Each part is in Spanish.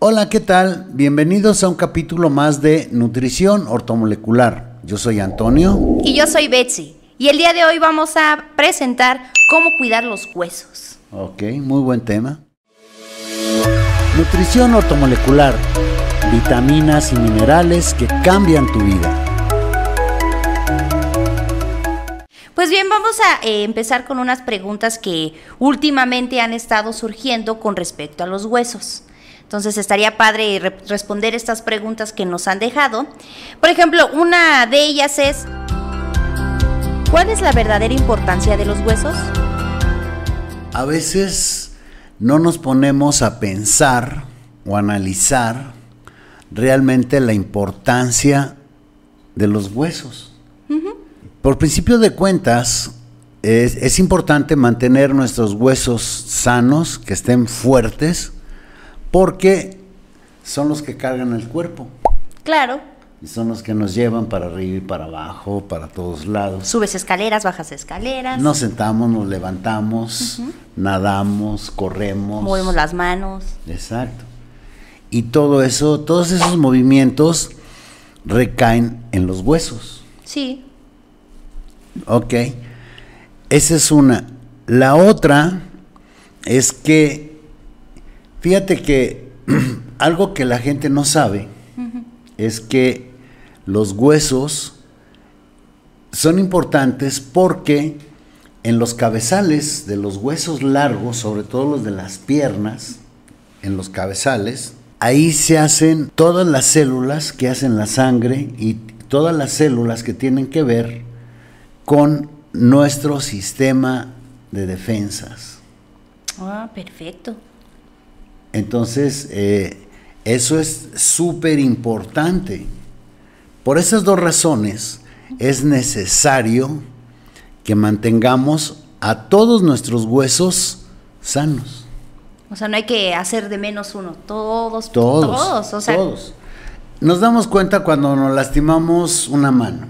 Hola, ¿qué tal? Bienvenidos a un capítulo más de Nutrición Ortomolecular. Yo soy Antonio. Y yo soy Betsy. Y el día de hoy vamos a presentar cómo cuidar los huesos. Ok, muy buen tema. Nutrición ortomolecular. Vitaminas y minerales que cambian tu vida. Pues bien, vamos a eh, empezar con unas preguntas que últimamente han estado surgiendo con respecto a los huesos. Entonces estaría padre responder estas preguntas que nos han dejado. Por ejemplo, una de ellas es, ¿cuál es la verdadera importancia de los huesos? A veces no nos ponemos a pensar o analizar realmente la importancia de los huesos. Por principio de cuentas, es, es importante mantener nuestros huesos sanos, que estén fuertes, porque son los que cargan el cuerpo. Claro. Y son los que nos llevan para arriba y para abajo, para todos lados. Subes escaleras, bajas escaleras. Nos sentamos, nos levantamos, nadamos, corremos. Movemos las manos. Exacto. Y todo eso, todos esos movimientos recaen en los huesos. Sí. Ok. Esa es una. La otra es que Fíjate que algo que la gente no sabe es que los huesos son importantes porque en los cabezales de los huesos largos, sobre todo los de las piernas, en los cabezales, ahí se hacen todas las células que hacen la sangre y todas las células que tienen que ver con nuestro sistema de defensas. Ah, perfecto. Entonces, eh, eso es súper importante. Por esas dos razones es necesario que mantengamos a todos nuestros huesos sanos. O sea, no hay que hacer de menos uno, todos, todos, todos. todos. Nos damos cuenta cuando nos lastimamos una mano.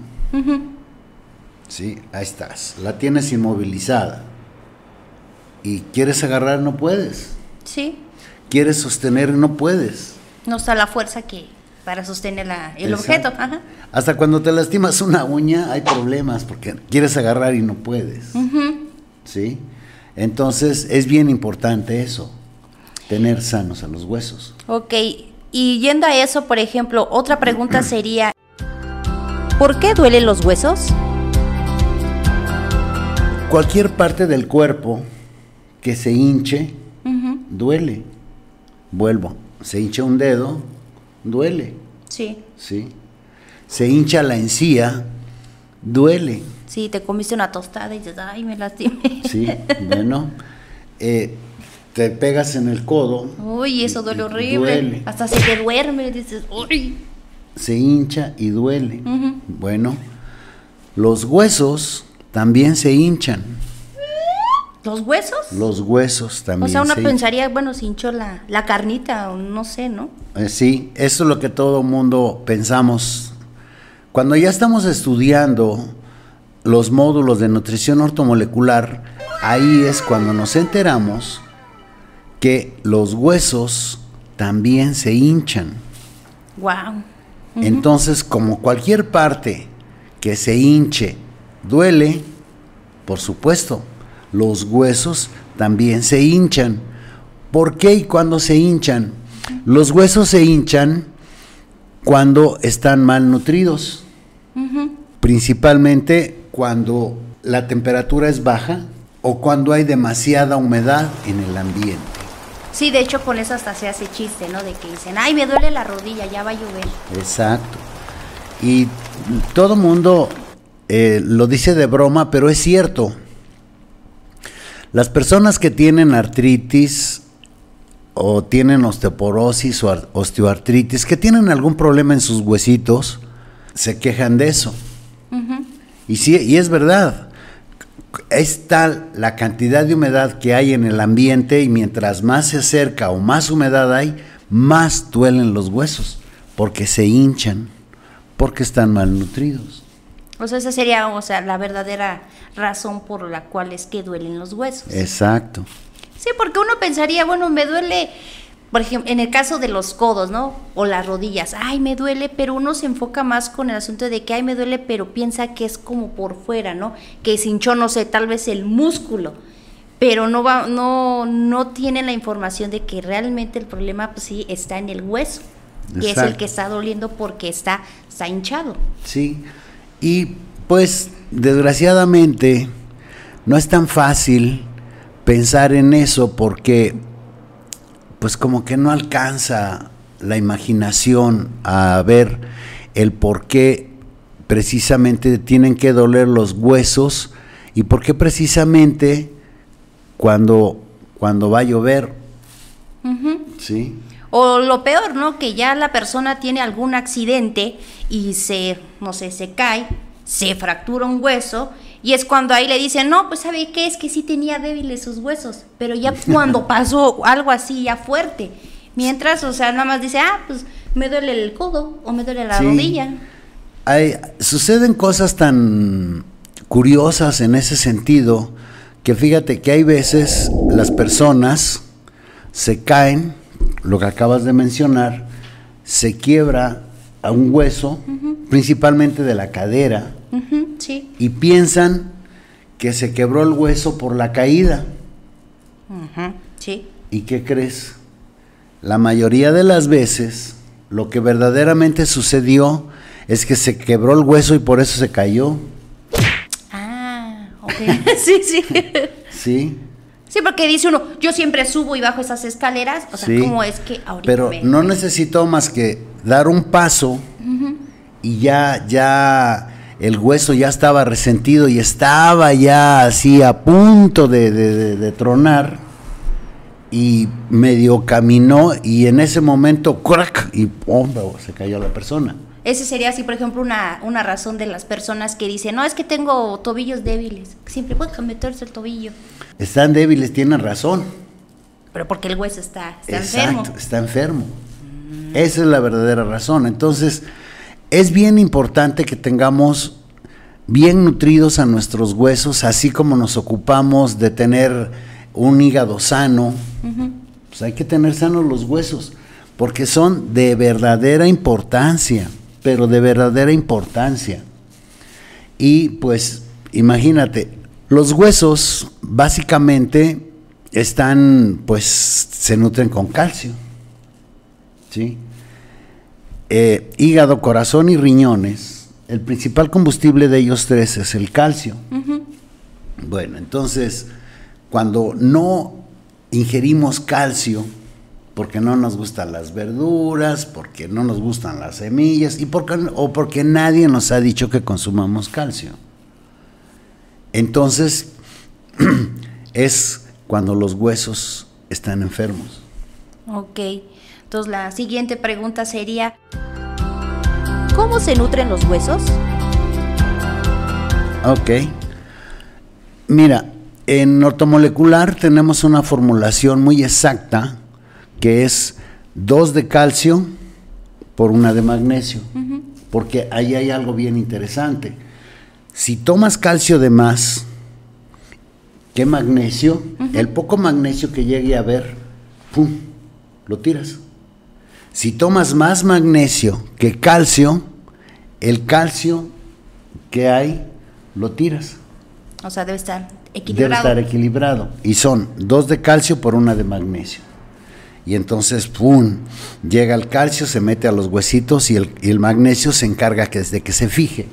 Sí, ahí estás. La tienes inmovilizada. Y quieres agarrar, no puedes. Sí quieres sostener, no puedes. No está la fuerza que para sostener el objeto. Hasta cuando te lastimas una uña hay problemas porque quieres agarrar y no puedes. ¿Sí? Entonces es bien importante eso, tener sanos a los huesos. Ok, y yendo a eso, por ejemplo, otra pregunta sería, ¿por qué duelen los huesos? Cualquier parte del cuerpo que se hinche, duele vuelvo, se hincha un dedo, duele. Sí. Sí. Se hincha la encía, duele. Sí, te comiste una tostada y dices, ay, me lastimé. Sí, bueno. Eh, te pegas en el codo. Uy, eso duele horrible. Duele. Hasta se te duerme, dices, uy. Se hincha y duele. Bueno, los huesos también se hinchan. ¿Los huesos? Los huesos también. O sea, uno pensaría, bueno, se hinchó la, la carnita, o no sé, ¿no? Eh, sí, eso es lo que todo mundo pensamos. Cuando ya estamos estudiando los módulos de nutrición ortomolecular, ahí es cuando nos enteramos que los huesos también se hinchan. Wow. Entonces, como cualquier parte que se hinche duele, por supuesto, los huesos también se hinchan. ¿Por qué y cuándo se hinchan? Los huesos se hinchan cuando están mal nutridos, principalmente cuando la temperatura es baja o cuando hay demasiada humedad en el ambiente. Sí, de hecho con eso hasta se hace chiste, ¿no? De que dicen, ay, me duele la rodilla, ya va a llover. Exacto. Y todo mundo eh, lo dice de broma, pero es cierto. Las personas que tienen artritis o tienen osteoporosis o osteoartritis, que tienen algún problema en sus huesitos, se quejan de eso. y, sí, y es verdad, es tal la cantidad de humedad que hay en el ambiente y mientras más se acerca o más humedad hay, más duelen los huesos, porque se hinchan, porque están malnutridos. O sea, esa sería, o sea, la verdadera razón por la cual es que duelen los huesos. Exacto. Sí, porque uno pensaría, bueno, me duele por ejemplo, en el caso de los codos, ¿no? O las rodillas, ay, me duele, pero uno se enfoca más con el asunto de que, ay, me duele, pero piensa que es como por fuera, ¿no? Que se hinchó, no sé, tal vez el músculo, pero no va, no, no tiene la información de que realmente el problema, pues sí, está en el hueso, que es el que está doliendo porque está, está hinchado. Sí, y pues, desgraciadamente, no es tan fácil pensar en eso porque pues como que no alcanza la imaginación a ver el por qué precisamente tienen que doler los huesos y por qué precisamente cuando, cuando va a llover. ¿Sí? O lo peor, ¿no? Que ya la persona tiene algún accidente y se, no sé, se cae, se fractura un hueso y es cuando ahí le dicen, no, pues sabe qué es que sí tenía débiles sus huesos, pero ya cuando pasó algo así ya fuerte, mientras, o sea, nada más dice, ah, pues me duele el codo o me duele la rodilla. Hay, suceden cosas tan curiosas en ese sentido que fíjate que hay veces las personas se caen, lo que acabas de mencionar, se quiebra a un hueso, principalmente de la cadera, y piensan que se quebró el hueso por la caída. sí. ¿Y qué crees? La mayoría de las veces lo que verdaderamente sucedió es que se quebró el hueso y por eso se cayó. Ah, ok. sí, sí. sí. Sí, porque dice uno, yo siempre subo y bajo esas escaleras, o sea, ¿cómo es que ahorita Pero no necesito más que dar un paso y ya, ya el hueso ya estaba resentido y estaba ya así a punto de, tronar y medio caminó y en ese momento crack y se cayó la persona. Ese sería así, por ejemplo, una, una razón de las personas que dicen, no, es que tengo tobillos débiles, siempre puede meterse el tobillo. Están débiles, tienen razón. Pero porque el hueso está, está enfermo. Está enfermo. Esa es la verdadera razón. Entonces, es bien importante que tengamos bien nutridos a nuestros huesos, así como nos ocupamos de tener un hígado sano, pues hay que tener sanos los huesos, porque son de verdadera importancia, pero de verdadera importancia. Y pues imagínate, los huesos básicamente están, pues se nutren con calcio, ¿sí? Eh, hígado, corazón y riñones, el principal combustible de ellos tres es el calcio. Bueno, entonces, cuando no ingerimos calcio, porque no nos gustan las verduras, porque no nos gustan las semillas, y porque, o porque nadie nos ha dicho que consumamos calcio. Entonces, es cuando los huesos están enfermos. Ok. Entonces la siguiente pregunta sería, ¿cómo se nutren los huesos? Ok. Mira, en ortomolecular tenemos una formulación muy exacta que es 2 de calcio por una de magnesio, porque ahí hay algo bien interesante. Si tomas calcio de más que magnesio, el poco magnesio que llegue a ver, ¡pum!, lo tiras. Si tomas más magnesio que calcio, el calcio que hay lo tiras. O sea, debe estar equilibrado. Debe estar equilibrado. Y son dos de calcio por una de magnesio. Y entonces, ¡pum! Llega el calcio, se mete a los huesitos y el, magnesio se encarga que desde que se fije.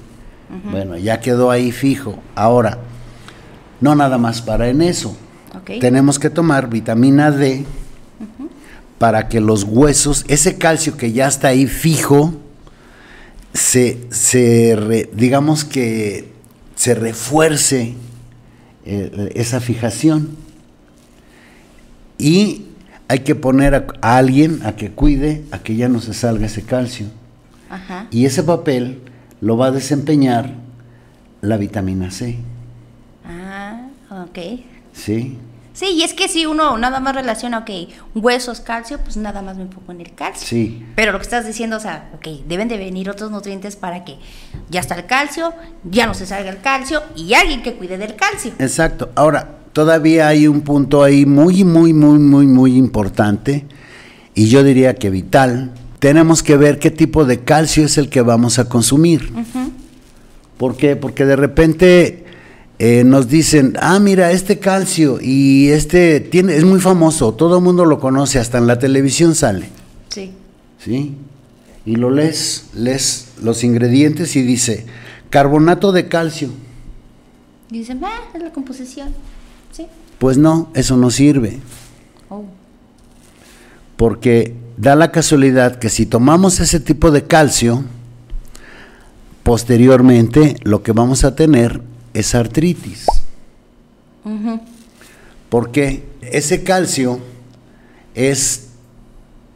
Bueno, ya quedó ahí fijo. Ahora, no nada más para en eso. Tenemos que tomar vitamina D para que los huesos, ese calcio que ya está ahí fijo, se, digamos que se refuerce eh, esa fijación. Y hay que poner a, alguien a que cuide a que ya no se salga ese calcio. Y ese papel lo va a desempeñar la vitamina C. Ah, ok. Sí. Sí, y es que si uno nada más relaciona, ok, huesos, calcio, pues nada más me pongo en el calcio. Sí. Pero lo que estás diciendo, o sea, ok, deben de venir otros nutrientes para que ya está el calcio, ya no se salga el calcio y alguien que cuide del calcio. Exacto. Ahora, todavía hay un punto ahí muy, muy, muy, muy, muy importante y yo diría que vital, tenemos que ver qué tipo de calcio es el que vamos a consumir. ¿Por qué? Porque de repente eh, nos dicen, ah, mira, este calcio y este tiene, es muy famoso, todo el mundo lo conoce, hasta en la televisión sale. Sí. ¿Sí? Y lo lees, lees los ingredientes y dice, carbonato de calcio. Y dicen, ah, es la composición. Sí. Pues no, eso no sirve. Oh. Porque da la casualidad que si tomamos ese tipo de calcio, posteriormente lo que vamos a tener es artritis. Porque ese calcio es,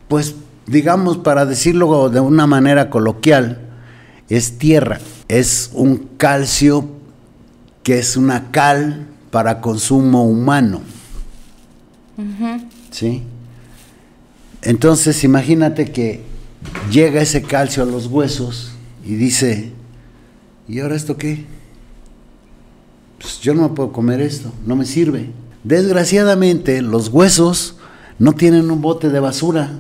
pues, digamos, para decirlo de una manera coloquial, es tierra. Es un calcio que es una cal para consumo humano. ¿Sí? Entonces, imagínate que llega ese calcio a los huesos y dice, ¿y ahora esto qué? Pues yo no me puedo comer esto, no me sirve. Desgraciadamente, los huesos no tienen un bote de basura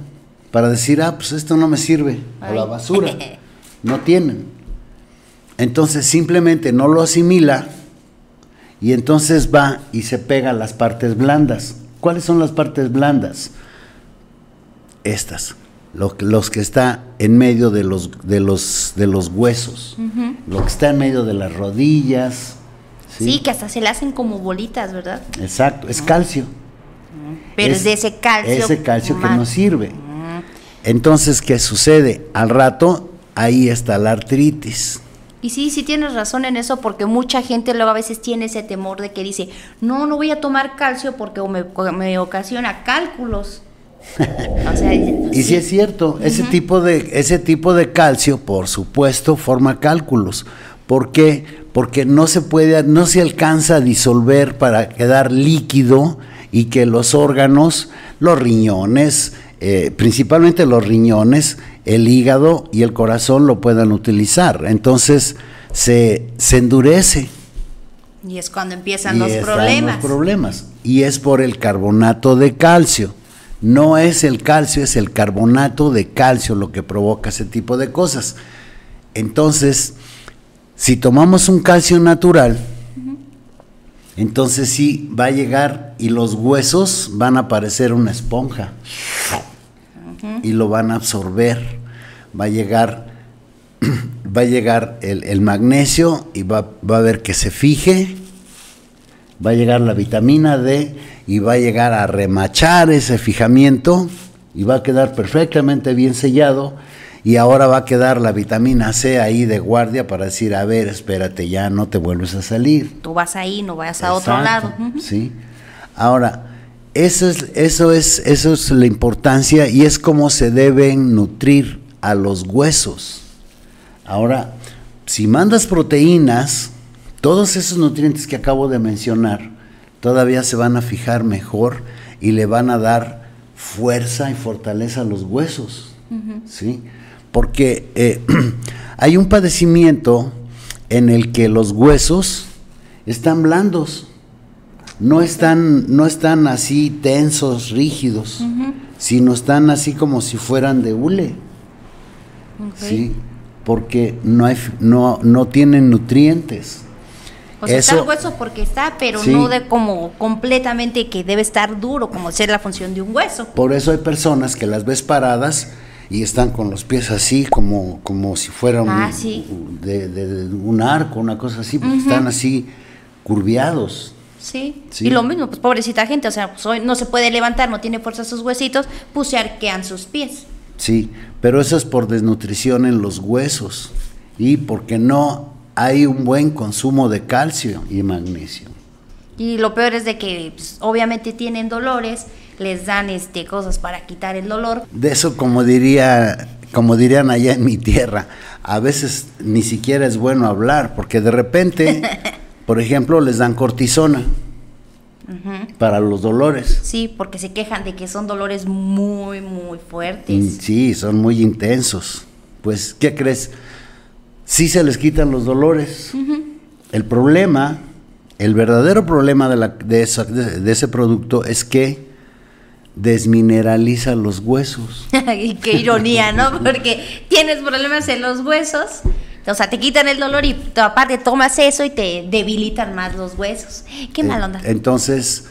para decir, ah, pues esto no me sirve, o la basura. No tienen. Entonces simplemente no lo asimila y entonces va y se pega las partes blandas. ¿Cuáles son las partes blandas? Estas, los que está en medio de los, de los, de los huesos, lo que está en medio de las rodillas. ¿sí? que hasta se le hacen como bolitas, ¿verdad? Exacto, es calcio. Pero es, de ese calcio. Ese calcio que no sirve. Entonces, ¿qué sucede? Al rato, ahí está la artritis. Y sí, sí tienes razón en eso, porque mucha gente luego a veces tiene ese temor de que dice, no, no voy a tomar calcio porque me, me ocasiona cálculos. y sí. es cierto, ese, tipo de, ese tipo de calcio, por supuesto, forma cálculos. ¿Por qué? Porque no se puede, no se alcanza a disolver para quedar líquido y que los órganos, los riñones, eh, principalmente los riñones, el hígado y el corazón lo puedan utilizar. Entonces se, se endurece. Y es cuando empiezan los problemas. Los problemas. Y es por el carbonato de calcio. No es el calcio, es el carbonato de calcio lo que provoca ese tipo de cosas. Entonces, si tomamos un calcio natural, entonces sí va a llegar y los huesos van a parecer una esponja y lo van a absorber. Va a llegar, va a llegar el, magnesio y va, va, a ver que se fije. Va a llegar la vitamina D y va a llegar a remachar ese fijamiento y va a quedar perfectamente bien sellado. Y ahora va a quedar la vitamina C ahí de guardia para decir, a ver, espérate, ya no te vuelves a salir. Tú vas ahí, no vayas a otro lado. Sí. Ahora, eso es, eso, es, eso es la importancia y es como se deben nutrir a los huesos. Ahora, si mandas proteínas, todos esos nutrientes que acabo de mencionar, todavía se van a fijar mejor y le van a dar fuerza y fortaleza a los huesos. ¿sí? Porque eh, hay un padecimiento en el que los huesos están blandos no están, no están así tensos, rígidos, sino están así como si fueran de hule. Sí, porque no, hay, no, no tienen nutrientes. O sea, está el hueso porque está, pero no de como completamente que debe estar duro, como ser la función de un hueso. Por eso hay personas que las ves paradas y están con los pies así, como, como si fueran ah, de, un arco, una cosa así, porque están así curviados. Sí. Y lo mismo, pues pobrecita gente, o sea, pues, hoy no se puede levantar, no tiene fuerza sus huesitos, pues se arquean sus pies. Sí, pero eso es por desnutrición en los huesos y porque no hay un buen consumo de calcio y magnesio. Y lo peor es de que pues, obviamente tienen dolores, les dan este cosas para quitar el dolor. De eso como diría, como dirían allá en mi tierra, a veces ni siquiera es bueno hablar porque de repente Por ejemplo, les dan cortisona para los dolores. Sí, porque se quejan de que son dolores muy, muy fuertes. Sí, son muy intensos. Pues, ¿qué crees? Sí se les quitan los dolores. El problema, el verdadero problema de, la, de, ese producto es que desmineraliza los huesos. y qué ironía, ¿no? Porque tienes problemas en los huesos, o sea, te quitan el dolor y aparte tomas eso y te debilitan más los huesos. Qué mal onda. Entonces,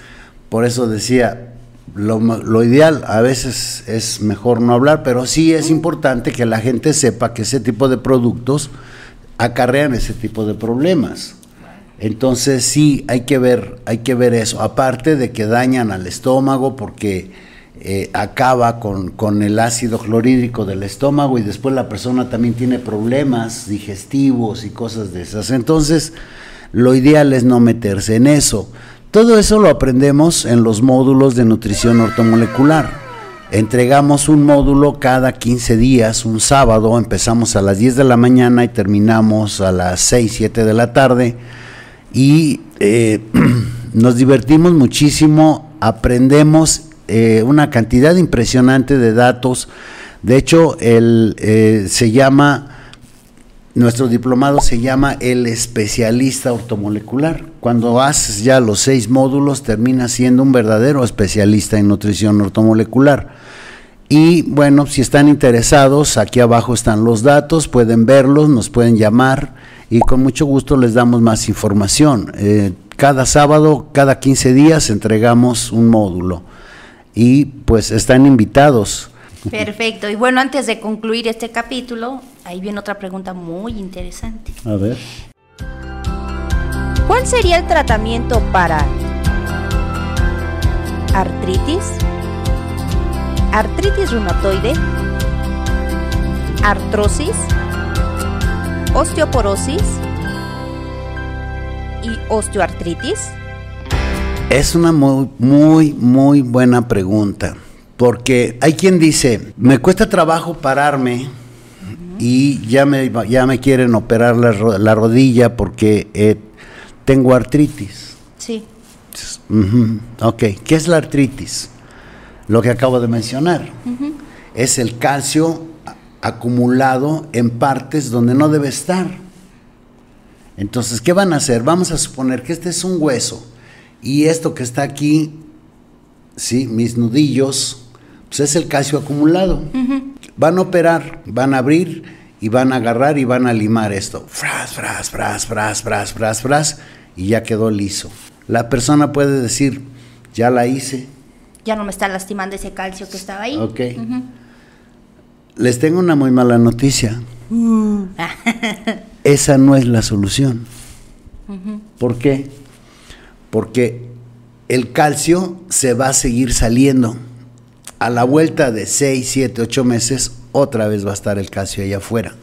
por eso decía, lo, lo, ideal a veces es mejor no hablar, pero sí es importante que la gente sepa que ese tipo de productos acarrean ese tipo de problemas. Entonces sí hay que ver, hay que ver eso. Aparte de que dañan al estómago porque eh, acaba con, con, el ácido clorhídrico del estómago y después la persona también tiene problemas digestivos y cosas de esas. Entonces, lo ideal es no meterse en eso. Todo eso lo aprendemos en los módulos de nutrición ortomolecular. Entregamos un módulo cada 15 días, un sábado, empezamos a las 10 de la mañana y terminamos a las 6, 7 de la tarde y eh, nos divertimos muchísimo, aprendemos eh, una cantidad impresionante de datos. De hecho, el, eh, se llama, nuestro diplomado se llama el especialista ortomolecular. Cuando haces ya los seis módulos, terminas siendo un verdadero especialista en nutrición ortomolecular. Y bueno, si están interesados, aquí abajo están los datos, pueden verlos, nos pueden llamar y con mucho gusto les damos más información. Eh, cada sábado, cada 15 días entregamos un módulo y pues están invitados. Perfecto. Y bueno, antes de concluir este capítulo, ahí viene otra pregunta muy interesante. A ver. ¿Cuál sería el tratamiento para artritis, artritis reumatoide, artrosis, osteoporosis y osteoartritis? Es una muy, muy, muy buena pregunta, porque hay quien dice, me cuesta trabajo pararme y ya me, ya me quieren operar la, rodilla porque eh, tengo artritis. Sí. Ok, ¿qué es la artritis? Lo que acabo de mencionar. Es el calcio acumulado en partes donde no debe estar. Entonces, ¿qué van a hacer? Vamos a suponer que este es un hueso y esto que está aquí, sí, mis nudillos, pues es el calcio acumulado. Van a operar, van a abrir y van a agarrar y van a limar esto. Fras, fras, fras, fras, fras, fras, fras, y ya quedó liso. La persona puede decir, ya la hice. Ya no me está lastimando ese calcio que estaba ahí. Ok. Les tengo una muy mala noticia. Uh. Esa no es la solución. ¿Por qué? Porque el calcio se va a seguir saliendo. A la vuelta de 6, 7, 8 meses, otra vez va a estar el calcio allá afuera.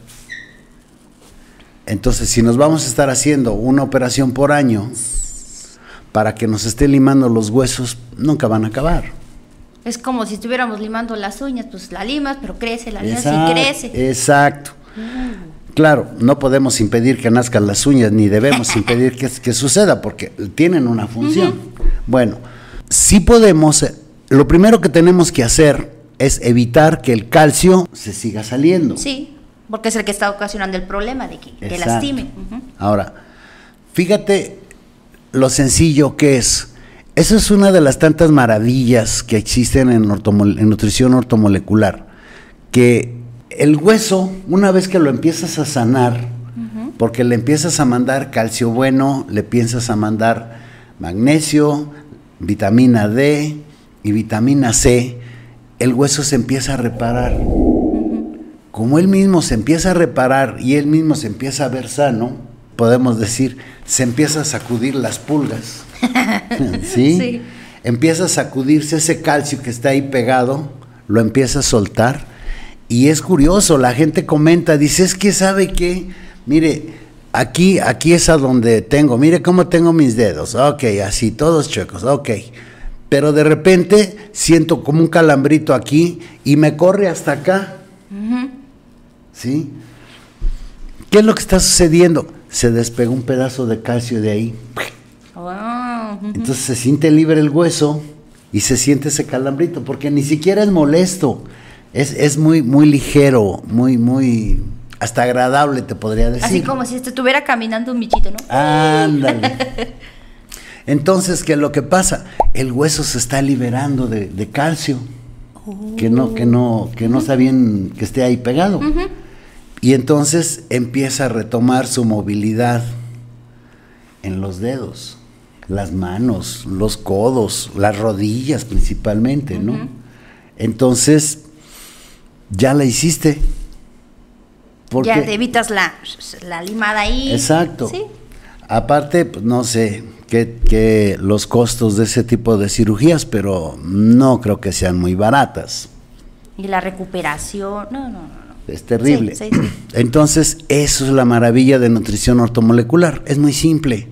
Entonces, si nos vamos a estar haciendo una operación por año para que nos esté limando los huesos, nunca van a acabar. Es como si estuviéramos limando las uñas, pues la limas, pero crece, la limas y crece. Exacto. Mm. Claro, no podemos impedir que nazcan las uñas, ni debemos impedir que, suceda, porque tienen una función. Bueno, sí podemos, eh, lo primero que tenemos que hacer es evitar que el calcio se siga saliendo. Sí, porque es el que está ocasionando el problema de que, lastime. Ahora, fíjate lo sencillo que es esa es una de las tantas maravillas que existen en, nutrición ortomolecular, que el hueso, una vez que lo empiezas a sanar, porque le empiezas a mandar calcio bueno, le piensas a mandar magnesio, vitamina D y vitamina C, el hueso se empieza a reparar. Como él mismo se empieza a reparar y él mismo se empieza a ver sano, podemos decir, se empieza a sacudir las pulgas. ¿Sí? Empieza a sacudirse ese calcio que está ahí pegado, lo empieza a soltar. Y es curioso, la gente comenta, dice, es que sabe que, mire, aquí, aquí es a donde tengo, mire cómo tengo mis dedos, ok, así, todos chuecos, ok. Pero de repente siento como un calambrito aquí y me corre hasta acá. ¿Sí? ¿Qué es lo que está sucediendo? Se despegó un pedazo de calcio de ahí. Entonces se siente libre el hueso y se siente ese calambrito, porque ni siquiera es molesto, es, es muy, muy ligero, muy, muy, hasta agradable te podría decir. Así como si estuviera caminando un bichito, ¿no? Ándale. Entonces, ¿qué es lo que pasa? El hueso se está liberando de, de calcio, que no, que no, que no está bien que esté ahí pegado. Y entonces empieza a retomar su movilidad en los dedos, las manos, los codos, las rodillas principalmente, ¿no? Entonces, ya la hiciste. ya te evitas la, la limada ahí. Exacto. Aparte, pues, no sé qué los costos de ese tipo de cirugías, pero no creo que sean muy baratas. Y la recuperación, no, no, no. Es terrible. Entonces, eso es la maravilla de nutrición ortomolecular. Es muy simple.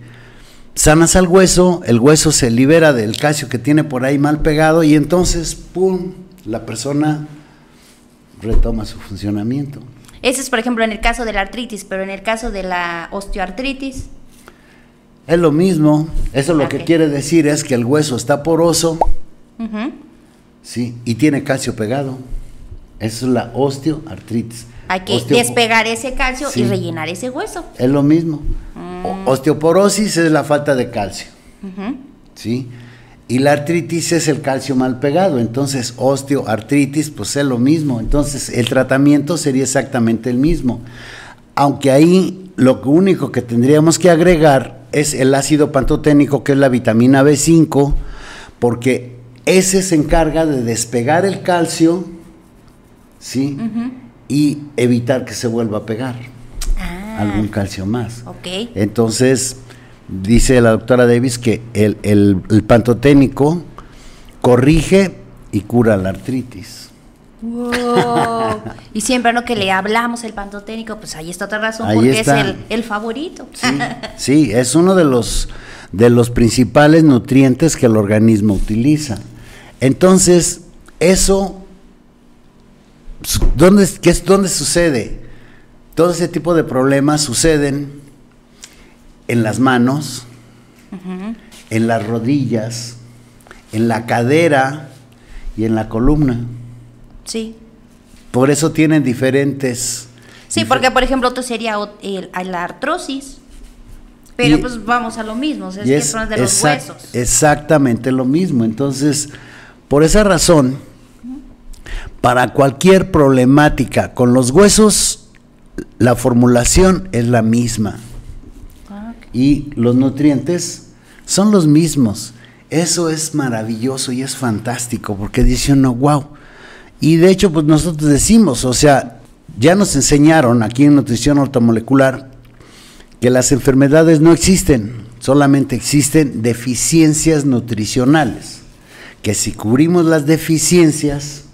Sanas al hueso, el hueso se libera del calcio que tiene por ahí mal pegado y entonces, ¡pum!, la persona retoma su funcionamiento. Ese es, por ejemplo, en el caso de la artritis, pero en el caso de la osteoartritis. Es lo mismo. Eso lo que quiere decir es que el hueso está poroso, sí, y tiene calcio pegado. Eso es la osteoartritis. Hay que despegar ese calcio y rellenar ese hueso. Es lo mismo. Mm. Osteoporosis es la falta de calcio. ¿Sí? Y la artritis es el calcio mal pegado. Entonces, osteoartritis, pues es lo mismo. Entonces, el tratamiento sería exactamente el mismo. Aunque ahí lo único que tendríamos que agregar es el ácido pantoténico, que es la vitamina B5, porque ese se encarga de despegar el calcio, ¿sí? Y evitar que se vuelva a pegar ah. algún calcio más. Ok. Entonces, dice la doctora Davis que el, el, pantoténico corrige y cura la artritis. y siempre no que le hablamos el pantoténico, pues ahí está otra razón, porque es el, favorito. Sí, es uno de los, de los principales nutrientes que el organismo utiliza. Entonces, eso, ¿dónde, qué ¿dónde sucede? Todo ese tipo de problemas suceden en las manos, en las rodillas, en la cadera y en la columna. Sí. Por eso tienen diferentes... Sí, porque por ejemplo otro sería la artrosis. Pero pues vamos a lo mismo, es, que son de los huesos. Exactamente lo mismo. Entonces, por esa razón, para cualquier problemática con los huesos, la formulación es la misma y los nutrientes son los mismos. Eso es maravilloso y es fantástico porque dice uno, wow. Y de hecho, pues nosotros decimos, o sea, ya nos enseñaron aquí en nutrición ortomolecular que las enfermedades no existen, solamente existen deficiencias nutricionales. Que si cubrimos las deficiencias,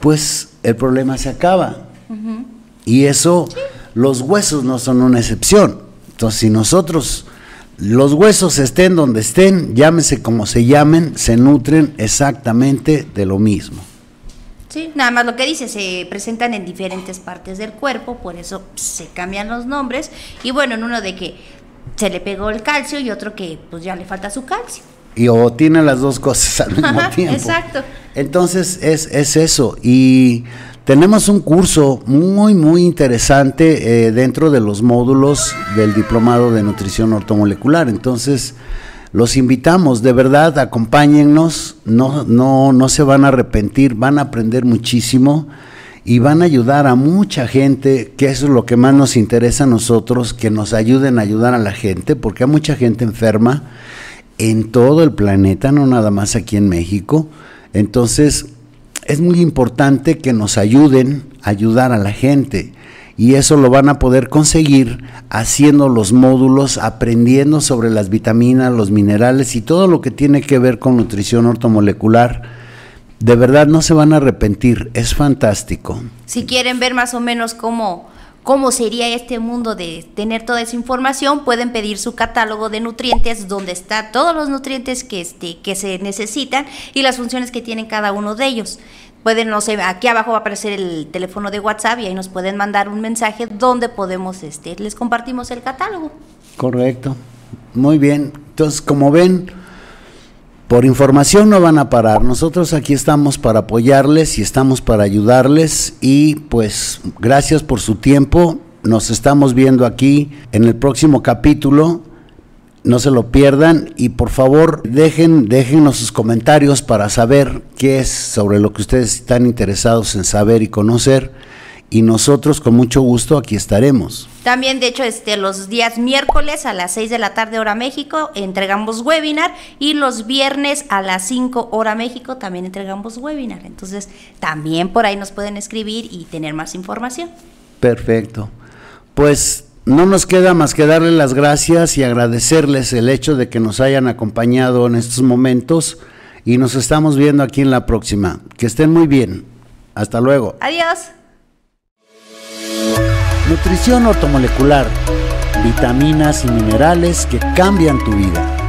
pues el problema se acaba. Y eso, los huesos no son una excepción. Entonces, si nosotros, los huesos estén donde estén, llámese como se llamen, se nutren exactamente de lo mismo. Sí, nada más lo que dice, se presentan en diferentes partes del cuerpo, por eso se cambian los nombres. Y bueno, en uno de que se le pegó el calcio y otro que pues ya le falta su calcio. Y o tiene las dos cosas al mismo tiempo. Exacto. Entonces es, es eso. Y tenemos un curso muy, muy interesante eh, dentro de los módulos del Diplomado de Nutrición Ortomolecular. Entonces, los invitamos, de verdad, acompáñennos, no, no, no se van a arrepentir, van a aprender muchísimo y van a ayudar a mucha gente, que eso es lo que más nos interesa a nosotros, que nos ayuden a ayudar a la gente, porque hay mucha gente enferma en todo el planeta, no nada más aquí en México. Entonces, es muy importante que nos ayuden a ayudar a la gente. Y eso lo van a poder conseguir haciendo los módulos, aprendiendo sobre las vitaminas, los minerales y todo lo que tiene que ver con nutrición ortomolecular. De verdad no se van a arrepentir, es fantástico. Si quieren ver más o menos cómo, cómo sería este mundo de tener toda esa información, pueden pedir su catálogo de nutrientes donde está todos los nutrientes que, este, que se necesitan y las funciones que tienen cada uno de ellos. Pueden, no sé, aquí abajo va a aparecer el teléfono de WhatsApp y ahí nos pueden mandar un mensaje donde podemos, este, les compartimos el catálogo. Correcto, muy bien. Entonces, como ven, por información no van a parar. Nosotros aquí estamos para apoyarles y estamos para ayudarles y pues gracias por su tiempo. Nos estamos viendo aquí en el próximo capítulo no se lo pierdan y por favor dejen, déjenos sus comentarios para saber qué es sobre lo que ustedes están interesados en saber y conocer y nosotros con mucho gusto aquí estaremos. También, de hecho, este, los días miércoles a las 6 de la tarde hora México entregamos webinar y los viernes a las 5 hora México también entregamos webinar. Entonces, también por ahí nos pueden escribir y tener más información. Perfecto. Pues no nos queda más que darles las gracias y agradecerles el hecho de que nos hayan acompañado en estos momentos y nos estamos viendo aquí en la próxima. Que estén muy bien. Hasta luego. Adiós. Nutrición ortomolecular. Vitaminas y minerales que cambian tu vida.